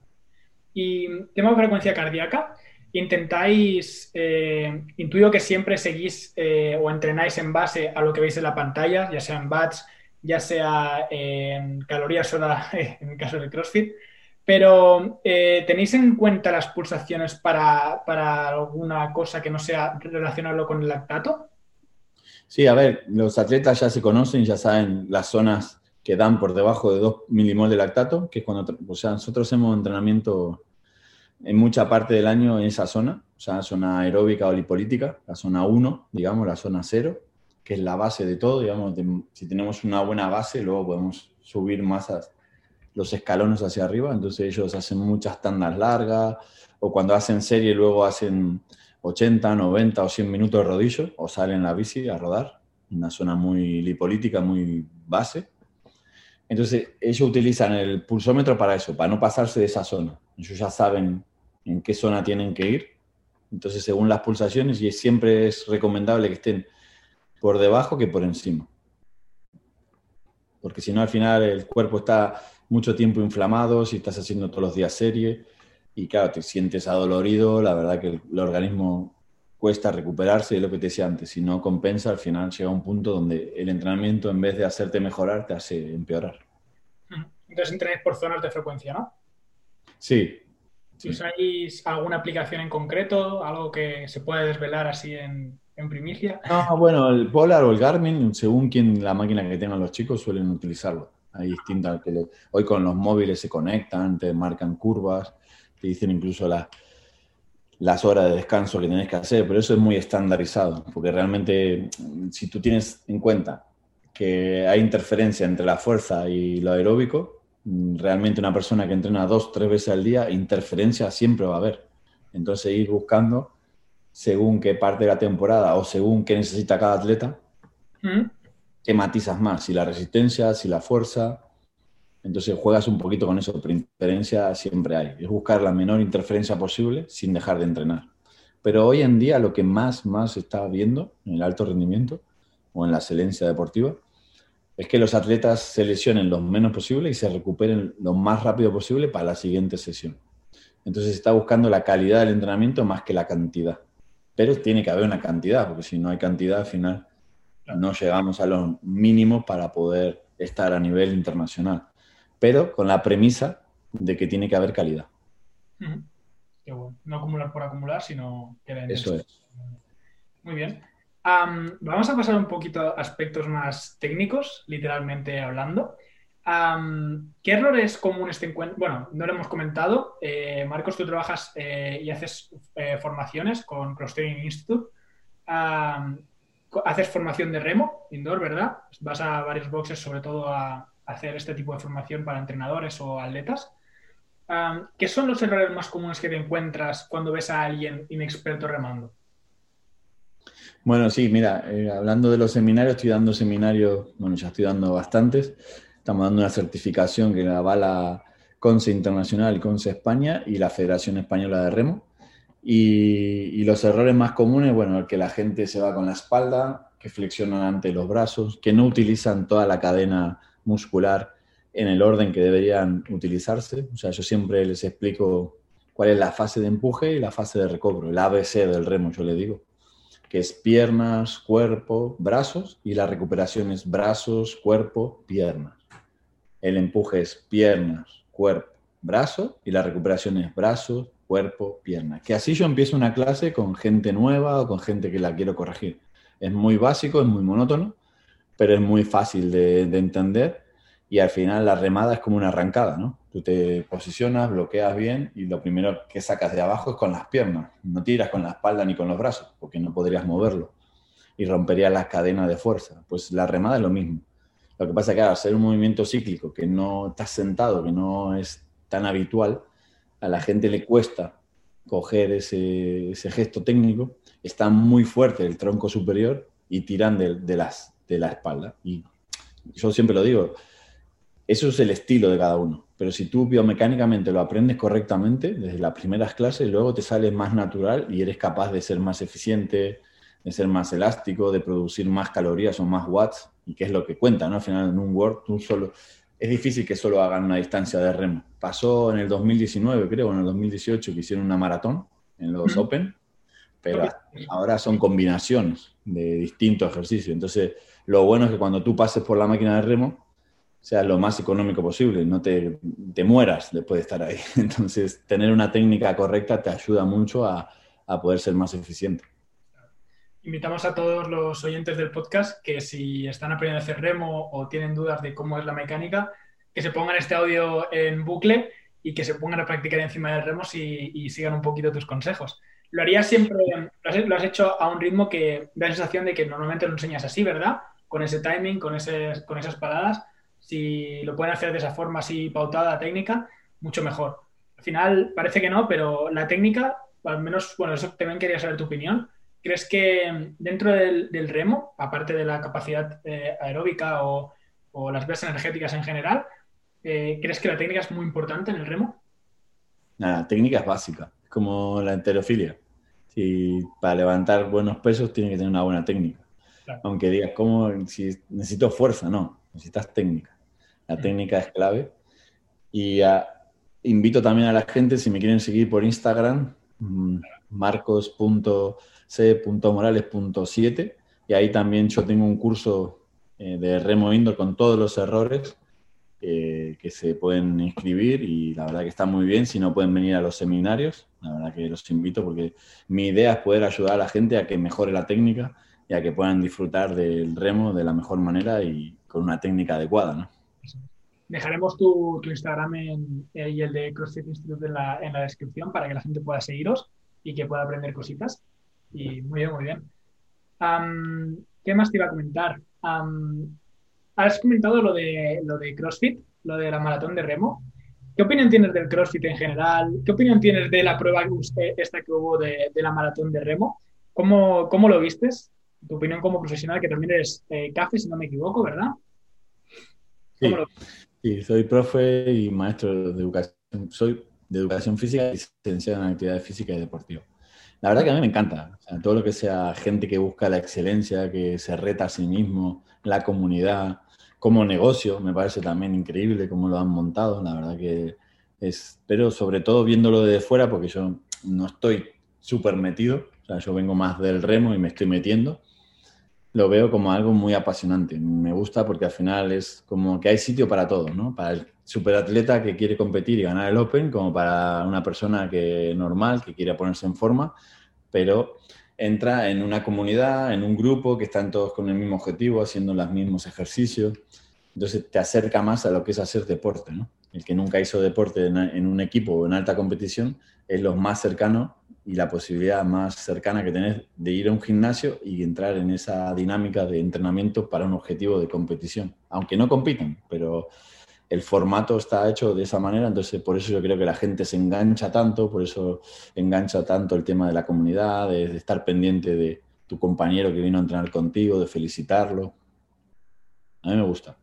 Y tema de frecuencia cardíaca, intentáis, eh, intuyo que siempre seguís eh, o entrenáis en base a lo que veis en la pantalla, ya sea en watts, ya sea en calorías hora, en el caso del CrossFit. Pero, eh, ¿tenéis en cuenta las pulsaciones para, alguna cosa que no sea relacionarlo con el lactato? Sí, a ver, los atletas ya se conocen, ya saben las zonas que dan por debajo de 2 milimol de lactato, que es cuando, o sea, nosotros hacemos entrenamiento en mucha parte del año en esa zona, o sea, zona aeróbica o lipolítica, la zona 1, digamos, la zona 0, que es la base de todo, digamos, si tenemos una buena base, luego podemos subir masas los escalones hacia arriba, entonces ellos hacen muchas tandas largas, o cuando hacen serie luego hacen 80, 90 o 100 minutos de rodillo, o salen la bici a rodar, una zona muy lipolítica, muy base. Entonces ellos utilizan el pulsómetro para eso, para no pasarse de esa zona. Ellos ya saben en qué zona tienen que ir. Entonces, según las pulsaciones, y siempre es recomendable que estén por debajo que por encima. Porque si no, al final el cuerpo está mucho tiempo inflamado, si estás haciendo todos los días serie y claro, te sientes adolorido, la verdad que el, organismo cuesta recuperarse, y lo que te decía antes, si no compensa, al final llega un punto donde el entrenamiento en vez de hacerte mejorar, te hace empeorar. Entonces entrenáis por zonas de frecuencia, ¿no? Sí. Si usáis alguna aplicación en concreto, algo que se puede desvelar así en, en primicia. No, bueno, el Polar o el Garmin, según quien la máquina que tengan los chicos, suelen utilizarlo. Hay distintas que hoy con los móviles se conectan, te marcan curvas, te dicen incluso las horas de descanso que tienes que hacer, pero eso es muy estandarizado, porque realmente si tú tienes en cuenta que hay interferencia entre la fuerza y lo aeróbico, realmente una persona que entrena dos, tres veces al día, interferencia siempre va a haber. Entonces ir buscando según qué parte de la temporada o según qué necesita cada atleta, ¿Mm? ¿Qué matizas más? Si la resistencia, si la fuerza. Entonces juegas un poquito con eso, pero interferencia siempre hay. Es buscar la menor interferencia posible sin dejar de entrenar. Pero hoy en día lo que más, más se está viendo en el alto rendimiento o en la excelencia deportiva es que los atletas se lesionen lo menos posible y se recuperen lo más rápido posible para la siguiente sesión. Entonces se está buscando la calidad del entrenamiento más que la cantidad. Pero tiene que haber una cantidad, porque si no hay cantidad, al final no llegamos a los mínimos para poder estar a nivel internacional pero con la premisa de que tiene que haber calidad. No acumular por acumular, sino que Eso es. Muy bien. vamos a pasar un poquito a aspectos más técnicos, literalmente hablando. ¿Qué errores comunes te encuentras? Bueno, no lo hemos comentado. Eh, Marcos, tú trabajas eh, y haces eh, formaciones con Cross Training Institute. Haces formación de remo, indoor, ¿verdad? Vas a varios boxes, sobre todo a, hacer este tipo de formación para entrenadores o atletas. ¿Qué son los errores más comunes que te encuentras cuando ves a alguien inexperto remando? Bueno, sí, mira, eh, hablando de los seminarios, estoy dando seminarios, bueno, ya estoy dando bastantes. Estamos dando una certificación que la avala CONCE Internacional, CONCE España y la Federación Española de Remo. Y, los errores más comunes, bueno, que la gente se va con la espalda, que flexionan ante los brazos, que no utilizan toda la cadena muscular en el orden que deberían utilizarse. O sea, yo siempre les explico cuál es la fase de empuje y la fase de recobro, el ABC del remo, yo le digo, que es piernas, cuerpo, brazos, y la recuperación es brazos, cuerpo, piernas. El empuje es piernas, cuerpo, brazo, y la recuperación es brazos, cuerpo, piernas. Que así yo empiezo una clase con gente nueva o con gente que la quiero corregir. Es muy básico, es muy monótono, pero es muy fácil de, entender y al final la remada es como una arrancada, ¿no? Tú te posicionas, bloqueas bien y lo primero que sacas de abajo es con las piernas. No tiras con la espalda ni con los brazos, porque no podrías moverlo y romperías la cadena de fuerza. Pues la remada es lo mismo. Lo que pasa es que al hacer un movimiento cíclico que no estás sentado, que no es tan habitual, a la gente le cuesta coger ese, gesto técnico, está muy fuerte el tronco superior y tiran de las de la espalda. Y yo siempre lo digo, eso es el estilo de cada uno. Pero si tú biomecánicamente lo aprendes correctamente desde las primeras clases, luego te sale más natural y eres capaz de ser más eficiente, de ser más elástico, de producir más calorías o más watts, y que es lo que cuenta, ¿no? Al final en un Word tú solo... Es difícil que solo hagan una distancia de remo. Pasó en el 2019, creo, en el 2018, que hicieron una maratón en los Open, pero ahora son combinaciones de distintos ejercicios. Entonces, lo bueno es que cuando tú pases por la máquina de remo, sea lo más económico posible, no te, te mueras después de estar ahí. Entonces, tener una técnica correcta te ayuda mucho a, a poder ser más eficiente. Invitamos a todos los oyentes del podcast que si están aprendiendo a hacer remo o tienen dudas de cómo es la mecánica, que se pongan este audio en bucle y que se pongan a practicar encima del remo y, sigan un poquito tus consejos. Lo harías siempre, lo has, hecho a un ritmo que da la sensación de que normalmente lo enseñas así, ¿verdad? con ese timing, con, con esas paradas, si lo pueden hacer de esa forma así pautada, técnica, mucho mejor. Al final parece que no, pero la técnica, al menos, bueno, eso también quería saber tu opinión. ¿Crees que dentro del, remo, aparte de la capacidad eh, aeróbica o, las vías energéticas en general, eh, ¿crees que la técnica es muy importante en el remo? La técnica es básica, es como la enterofilia. Si para levantar buenos pesos tiene que tener una buena técnica. Aunque digas, ¿cómo? Si necesito fuerza, no, necesitas técnica. La mm. técnica es clave. Y ah, invito también a la gente, si me quieren seguir por Instagram, mm, marcos.c.morales.7, y ahí también yo tengo un curso eh, de remo indoor con todos los errores eh, que se pueden inscribir y la verdad que está muy bien. Si no pueden venir a los seminarios, la verdad que los invito porque mi idea es poder ayudar a la gente a que mejore la técnica ya que puedan disfrutar del remo de la mejor manera y con una técnica adecuada. ¿no? Dejaremos tu, Instagram en, y el de CrossFit Institute en la, en la, descripción para que la gente pueda seguiros y que pueda aprender cositas. Y muy bien, muy bien. ¿Qué más te iba a comentar? has comentado lo de, lo de CrossFit, lo de la maratón de remo. ¿Qué opinión tienes del CrossFit en general? ¿Qué opinión tienes de la prueba esta que hubo de, de la maratón de remo? ¿Cómo, ¿Cómo, lo vistes? tu opinión como profesional, que también eres eh, CAFE, si no me equivoco, ¿verdad? Sí. Sí, soy profe y maestro de educación. Soy de educación física y licenciado en actividades físicas y deportivas. La verdad que a mí me encanta. todo lo que sea gente que busca la excelencia, que se reta a sí mismo, la comunidad, como negocio, me parece también increíble cómo lo han montado. La verdad que es, pero sobre todo viéndolo desde fuera, porque yo no estoy súper metido, o sea, yo vengo más del remo y me estoy metiendo lo veo como algo muy apasionante. Me gusta porque al final es como que hay sitio para todo, ¿no? Para el superatleta que quiere competir y ganar el Open, como para una persona que normal, que quiere ponerse en forma, pero entra en una comunidad, en un grupo que están todos con el mismo objetivo, haciendo los mismos ejercicios. Entonces te acerca más a lo que es hacer deporte, ¿no? El que nunca hizo deporte en un equipo o en alta competición es lo más cercano y la posibilidad más cercana que tenés de ir a un gimnasio y entrar en esa dinámica de entrenamiento para un objetivo de competición. Aunque no compiten, pero el formato está hecho de esa manera, entonces por eso yo creo que la gente se engancha tanto, por eso engancha tanto el tema de la comunidad, de, estar pendiente de tu compañero que vino a entrenar contigo, de felicitarlo. A mí me gusta.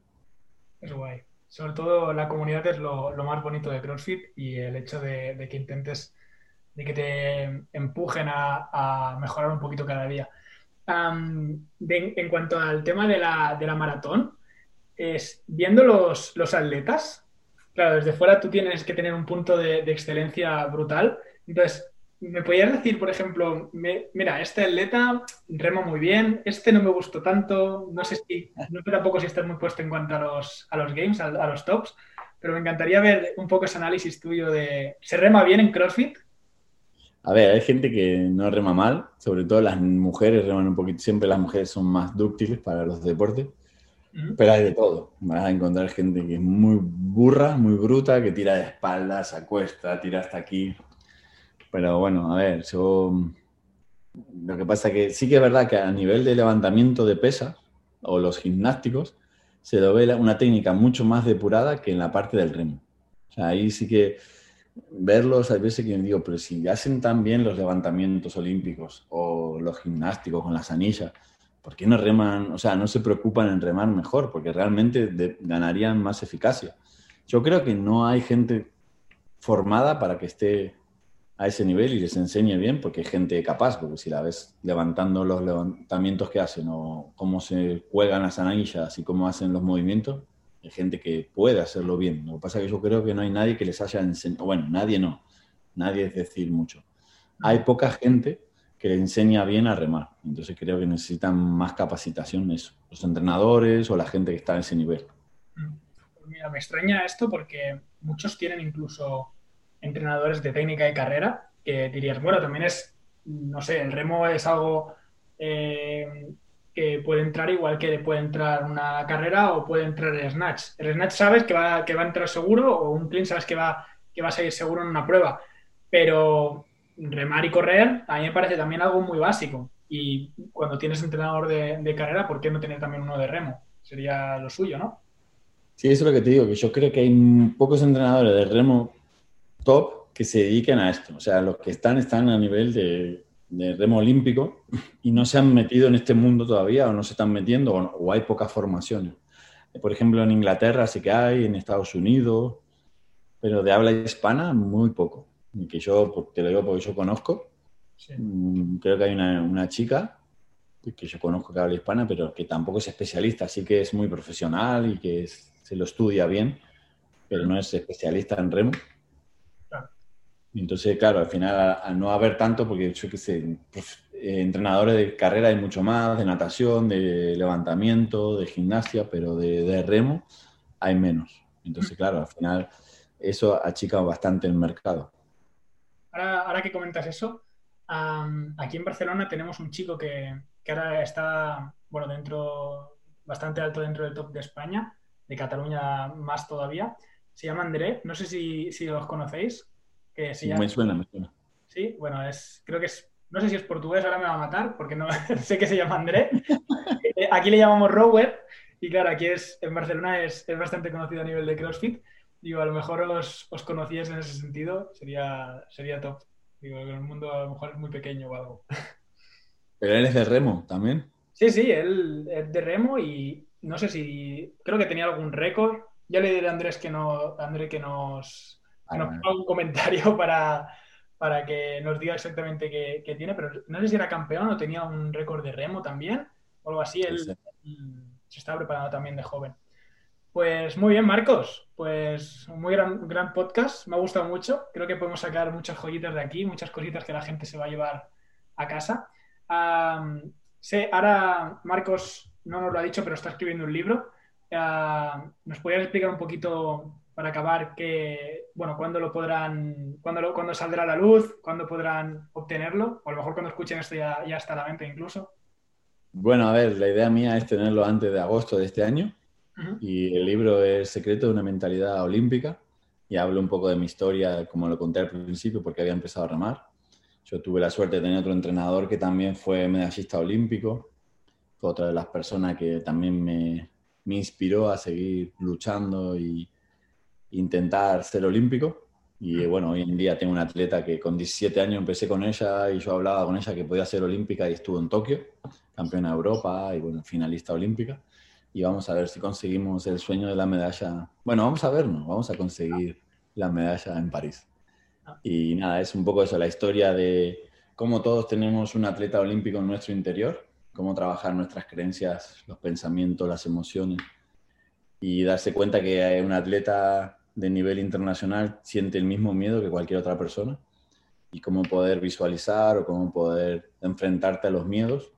Es guay. Sobre todo la comunidad es lo, más bonito de CrossFit y el hecho de que intentes de que te empujen a, mejorar un poquito cada día. en cuanto al tema de la, de la maratón, es, viendo los, atletas, claro, desde fuera tú tienes que tener un punto de, excelencia brutal. Entonces, ¿me podrías decir, por ejemplo, mira, este atleta remo muy bien, este no me gustó tanto, no sé si, no sé tampoco si estás muy puesto en cuanto a los, a los games, a, a los tops, pero me encantaría ver un poco ese análisis tuyo de, ¿se rema bien en CrossFit? A ver, hay gente que no rema mal, sobre todo las mujeres reman un poquito, siempre las mujeres son más dúctiles para los deportes, pero hay de todo. Vas a encontrar gente que es muy burra, muy bruta, que tira de espaldas, acuesta, tira hasta aquí. Pero bueno, a ver, yo... Lo que pasa que sí que es verdad que a nivel de levantamiento de pesas o los gimnásticos, se lo ve una técnica mucho más depurada que en la parte del remo. O sea, ahí sí que verlos, hay veces que me digo, pero si hacen tan bien los levantamientos olímpicos o los gimnásticos con las anillas, ¿por qué no reman, o sea, no se preocupan en remar mejor? Porque realmente ganarían más eficacia. Yo creo que no hay gente formada para que esté a ese nivel y les enseñe bien, porque hay gente capaz, porque si la ves levantando los levantamientos que hacen o cómo se cuelgan las anillas y cómo hacen los movimientos, hay gente que puede hacerlo bien. Lo que pasa es que yo creo que no hay nadie que les haya enseñado, bueno, nadie no, nadie es decir mucho. Hay poca gente que le enseña bien a remar. Entonces creo que necesitan más capacitación eso, los entrenadores o la gente que está en ese nivel. Pues mira, me extraña esto porque muchos tienen incluso entrenadores de técnica y carrera que dirías, bueno, también es, no sé, el remo es algo eh, que puede entrar igual que puede entrar una carrera o puede entrar el snatch. El snatch sabes que va, que va a entrar seguro o un clean sabes que va, que va a salir seguro en una prueba. Pero remar y correr a mí me parece también algo muy básico. Y cuando tienes entrenador de, carrera, ¿por qué no tener también uno de remo? Sería lo suyo, ¿no? Sí, eso es lo que te digo, que yo creo que hay pocos entrenadores de remo top que se dediquen a esto. O sea, los que están están a nivel de remo olímpico y no se han metido en este mundo todavía o no se están metiendo o, hay pocas formaciones. Por ejemplo, en Inglaterra sí que hay, en Estados Unidos, pero de habla hispana muy poco. Que yo, te lo digo porque yo conozco, mm, creo que hay una, una, chica que yo conozco que habla hispana, pero que tampoco es especialista, así que es muy profesional y que se lo estudia bien, pero no es especialista en remo. Entonces, claro, al final, al no haber tanto, porque yo qué sé, pues, eh, entrenadores de carrera hay mucho más, de natación, de levantamiento, de gimnasia, pero de, remo hay menos. Entonces, claro, al final eso achica bastante el mercado. Ahora, que comentas eso, aquí en Barcelona tenemos un chico que, ahora está, bueno, dentro, bastante alto dentro del top de España, de Cataluña más todavía. Se llama André, no sé si, si los conocéis. Que Me suena, me suena. Sí, bueno, es, creo que es, no sé si es portugués, ahora me va a matar, porque no sé que se llama André. Eh, aquí le llamamos Rower, y claro, aquí es, en Barcelona es, es, bastante conocido a nivel de CrossFit. Digo, a lo mejor os, os conocíais en ese sentido, sería, sería top. Digo, el mundo a lo mejor es muy pequeño o algo. Pero él es de remo también. Sí, sí, él es de remo y no sé si, creo que tenía algún récord ya le diré a Andrés que, no, Andrés que nos, que nos ponga un comentario para, para que nos diga exactamente qué, tiene, pero no sé si era campeón o tenía un récord de remo también, o algo así. Él, se está preparando también de joven. Pues muy bien, Marcos. Pues un muy gran, gran podcast. Me ha gustado mucho. Creo que podemos sacar muchas joyitas de aquí, muchas cositas que la gente se va a llevar a casa. sé, ahora Marcos no nos lo ha dicho, pero está escribiendo un libro. ¿Nos podrías explicar un poquito para acabar que, bueno, cuándo lo podrán, cuándo, lo, cuándo saldrá a la luz, cuándo podrán obtenerlo? O a lo mejor cuando escuchen esto ya, ya está a la venta incluso. Bueno, a ver, la idea mía es tenerlo antes de agosto de este año y el libro es Secreto de una mentalidad olímpica y hablo un poco de mi historia, como lo conté al principio, porque había empezado a remar. Yo tuve la suerte de tener otro entrenador que también fue medallista olímpico, fue otra de las personas que también me, me inspiró a seguir luchando y intentar ser olímpico. Y bueno, hoy en día tengo una atleta que con 17 años empecé con ella y yo hablaba con ella que podía ser olímpica y estuvo en Tokio, campeona de Europa y bueno, finalista olímpica y vamos a ver si conseguimos el sueño de la medalla. Bueno, vamos a vernos, vamos a conseguir la medalla en París. Y nada, es un poco eso, la historia de cómo todos tenemos un atleta olímpico en nuestro interior, cómo trabajar nuestras creencias, los pensamientos, las emociones y darse cuenta que un atleta de nivel internacional siente el mismo miedo que cualquier otra persona y cómo poder visualizar o cómo poder enfrentarte a los miedos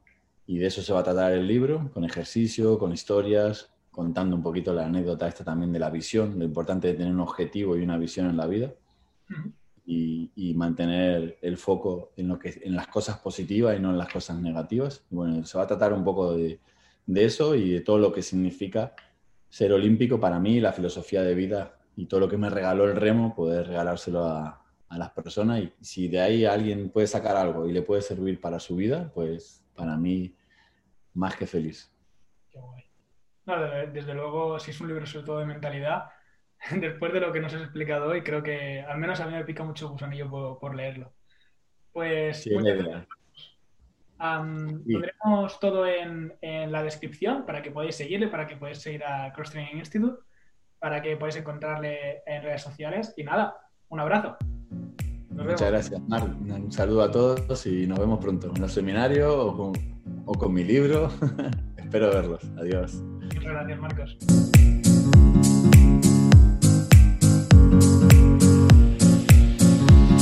y de eso se va a tratar el libro, con ejercicio, con historias, contando un poquito la anécdota esta también de la visión, lo importante de tener un objetivo y una visión en la vida. y, mantener el foco en, lo que, en las cosas positivas y no en las cosas negativas. bueno, se va a tratar un poco de, de, eso y de todo lo que significa ser olímpico para mí, la filosofía de vida y todo lo que me regaló el remo, poder regalárselo a, a las personas. Y si de ahí alguien puede sacar algo y le puede servir para su vida, pues para mí más que feliz. Qué guay. No, desde luego, si es un libro sobre todo de mentalidad, después de lo que nos has explicado hoy, creo que al menos a mí me pica mucho gusanillo por, por leerlo. Pues sí, pondremos todo en, en, la descripción para que podáis seguirle, para que podáis seguir a Cross Training Institute, para que podáis encontrarle en redes sociales. Y nada, un abrazo. Muchas gracias, Mar. Un saludo a todos y nos vemos pronto en el seminario o con, o con mi libro. Espero verlos. Adiós. Muchas gracias, Marcos.